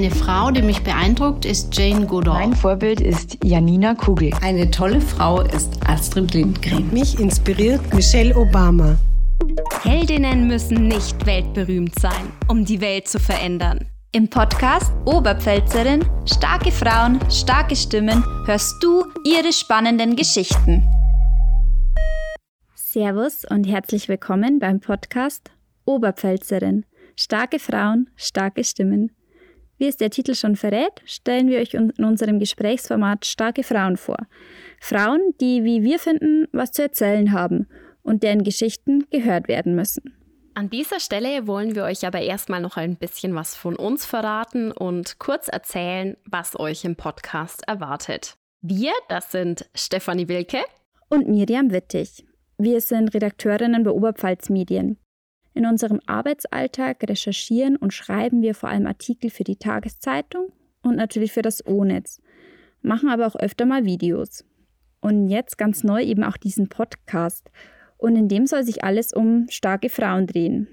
Eine Frau, die mich beeindruckt, ist Jane Goodall. Mein Vorbild ist Janina Kugel. Eine tolle Frau ist Astrid Lindgren. Mich inspiriert Michelle Obama. Heldinnen müssen nicht weltberühmt sein, um die Welt zu verändern. Im Podcast Oberpfälzerin Starke Frauen, starke Stimmen hörst du ihre spannenden Geschichten. Servus und herzlich willkommen beim Podcast Oberpfälzerin Starke Frauen, starke Stimmen. Wie es der Titel schon verrät, stellen wir euch in unserem Gesprächsformat starke Frauen vor. Frauen, die, wie wir finden, was zu erzählen haben und deren Geschichten gehört werden müssen. An dieser Stelle wollen wir euch aber erstmal noch ein bisschen was von uns verraten und kurz erzählen, was euch im Podcast erwartet. Wir, das sind Stefanie Wilke und Miriam Wittig. Wir sind Redakteurinnen bei Oberpfalz Medien. In unserem Arbeitsalltag recherchieren und schreiben wir vor allem Artikel für die Tageszeitung und natürlich für das O-Netz, machen aber auch öfter mal Videos. Und jetzt ganz neu eben auch diesen Podcast. Und in dem soll sich alles um starke Frauen drehen.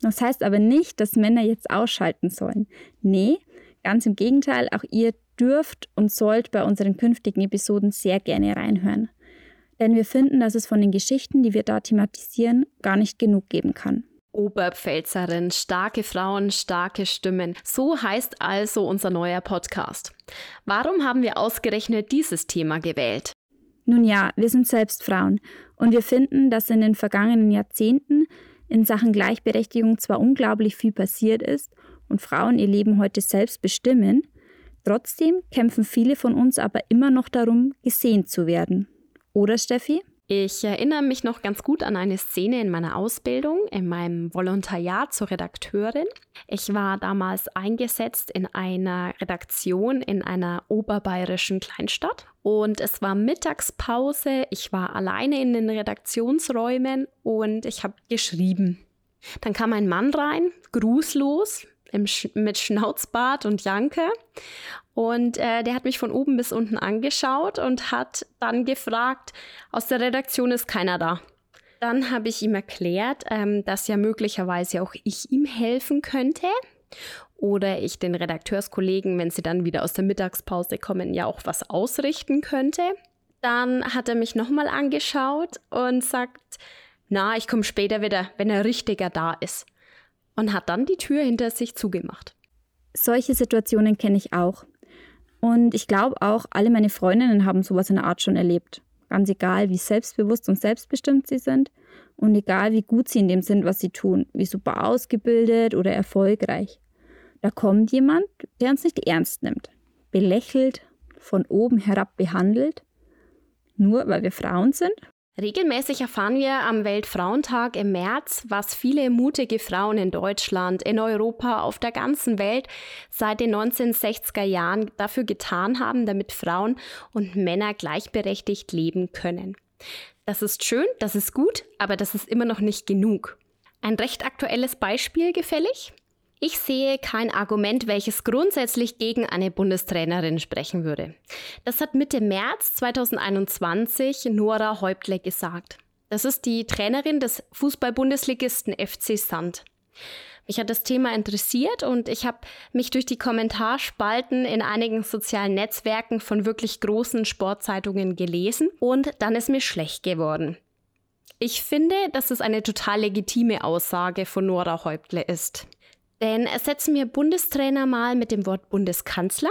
Das heißt aber nicht, dass Männer jetzt ausschalten sollen. Nee, ganz im Gegenteil, auch ihr dürft und sollt bei unseren künftigen Episoden sehr gerne reinhören. Denn wir finden, dass es von den Geschichten, die wir da thematisieren, gar nicht genug geben kann. Oberpfälzerin, starke Frauen, starke Stimmen. So heißt also unser neuer Podcast. Warum haben wir ausgerechnet dieses Thema gewählt? Nun ja, wir sind selbst Frauen und wir finden, dass in den vergangenen Jahrzehnten in Sachen Gleichberechtigung zwar unglaublich viel passiert ist und Frauen ihr Leben heute selbst bestimmen, trotzdem kämpfen viele von uns aber immer noch darum, gesehen zu werden. Oder Steffi? Ich erinnere mich noch ganz gut an eine Szene in meiner Ausbildung, in meinem Volontariat zur Redakteurin. Ich war damals eingesetzt in einer Redaktion in einer oberbayerischen Kleinstadt und es war Mittagspause. Ich war alleine in den Redaktionsräumen und ich habe geschrieben. Dann kam ein Mann rein, grußlos, Sch mit Schnauzbart und Janke. Und äh, der hat mich von oben bis unten angeschaut und hat dann gefragt, aus der Redaktion ist keiner da. Dann habe ich ihm erklärt, ähm, dass ja möglicherweise auch ich ihm helfen könnte. Oder ich den Redakteurskollegen, wenn sie dann wieder aus der Mittagspause kommen, ja auch was ausrichten könnte. Dann hat er mich nochmal angeschaut und sagt, na, ich komme später wieder, wenn er richtiger da ist. Und hat dann die Tür hinter sich zugemacht. Solche Situationen kenne ich auch. Und ich glaube auch, alle meine Freundinnen haben sowas in der Art schon erlebt. Ganz egal, wie selbstbewusst und selbstbestimmt sie sind und egal, wie gut sie in dem sind, was sie tun, wie super ausgebildet oder erfolgreich. Da kommt jemand, der uns nicht ernst nimmt, belächelt, von oben herab behandelt, nur weil wir Frauen sind Regelmäßig erfahren wir am Weltfrauentag im März, was viele mutige Frauen in Deutschland, in Europa, auf der ganzen Welt seit den 1960er Jahren dafür getan haben, damit Frauen und Männer gleichberechtigt leben können. Das ist schön, das ist gut, aber das ist immer noch nicht genug. Ein recht aktuelles Beispiel gefällig? Ich sehe kein Argument, welches grundsätzlich gegen eine Bundestrainerin sprechen würde. Das hat Mitte März 2021 Nora Häuptle gesagt. Das ist die Trainerin des Fußball-Bundesligisten FC Sand. Mich hat das Thema interessiert und ich habe mich durch die Kommentarspalten in einigen sozialen Netzwerken von wirklich großen Sportzeitungen gelesen und dann ist mir schlecht geworden. Ich finde, dass es eine total legitime Aussage von Nora Häuptle ist. Denn ersetzen wir Bundestrainer mal mit dem Wort Bundeskanzler.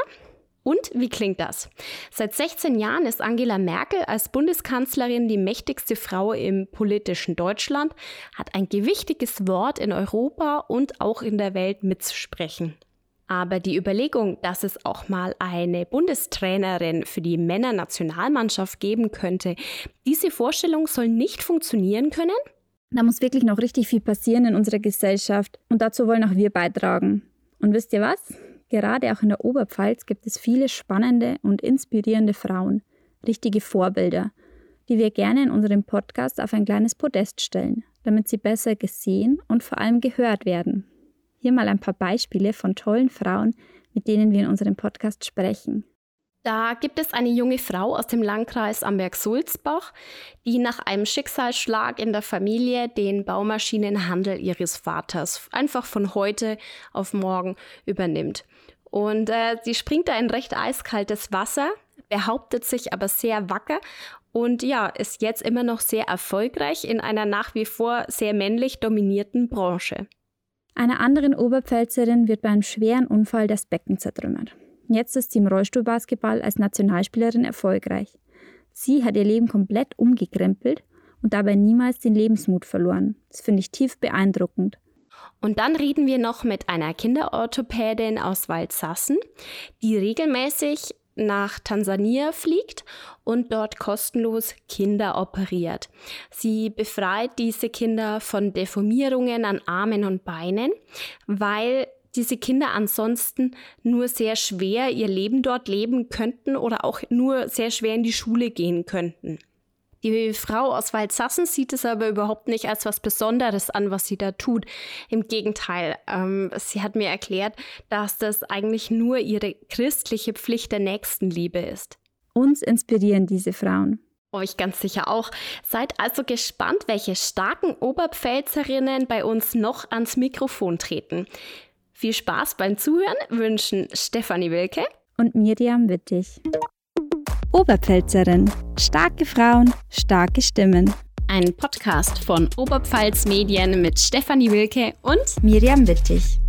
Und wie klingt das? Seit 16 Jahren ist Angela Merkel als Bundeskanzlerin die mächtigste Frau im politischen Deutschland, hat ein gewichtiges Wort in Europa und auch in der Welt mitzusprechen. Aber die Überlegung, dass es auch mal eine Bundestrainerin für die Männernationalmannschaft geben könnte, diese Vorstellung soll nicht funktionieren können? Da muss wirklich noch richtig viel passieren in unserer Gesellschaft und dazu wollen auch wir beitragen. Und wisst ihr was? Gerade auch in der Oberpfalz gibt es viele spannende und inspirierende Frauen, richtige Vorbilder, die wir gerne in unserem Podcast auf ein kleines Podest stellen, damit sie besser gesehen und vor allem gehört werden. Hier mal ein paar Beispiele von tollen Frauen, mit denen wir in unserem Podcast sprechen. Da gibt es eine junge Frau aus dem Landkreis Amberg-Sulzbach, die nach einem Schicksalsschlag in der Familie den Baumaschinenhandel ihres Vaters einfach von heute auf morgen übernimmt. Und äh, sie springt da in recht eiskaltes Wasser, behauptet sich aber sehr wacker und ja, ist jetzt immer noch sehr erfolgreich in einer nach wie vor sehr männlich dominierten Branche. Einer anderen Oberpfälzerin wird bei einem schweren Unfall das Becken zertrümmert. Jetzt ist sie im Rollstuhlbasketball als Nationalspielerin erfolgreich. Sie hat ihr Leben komplett umgekrempelt und dabei niemals den Lebensmut verloren. Das finde ich tief beeindruckend. Und dann reden wir noch mit einer Kinderorthopädin aus Waldsassen, die regelmäßig nach Tansania fliegt und dort kostenlos Kinder operiert. Sie befreit diese Kinder von Deformierungen an Armen und Beinen, weil diese Kinder ansonsten nur sehr schwer ihr Leben dort leben könnten oder auch nur sehr schwer in die Schule gehen könnten. Die Frau aus Waldsassen sieht es aber überhaupt nicht als was Besonderes an, was sie da tut. Im Gegenteil, ähm, sie hat mir erklärt, dass das eigentlich nur ihre christliche Pflicht der Nächstenliebe ist. Uns inspirieren diese Frauen. Euch ganz sicher auch. Seid also gespannt, welche starken Oberpfälzerinnen bei uns noch ans Mikrofon treten. Viel Spaß beim Zuhören wünschen Stefanie Wilke und Miriam Wittig. Oberpfälzerin. Starke Frauen, starke Stimmen. Ein Podcast von Oberpfalz Medien mit Stefanie Wilke und Miriam Wittig.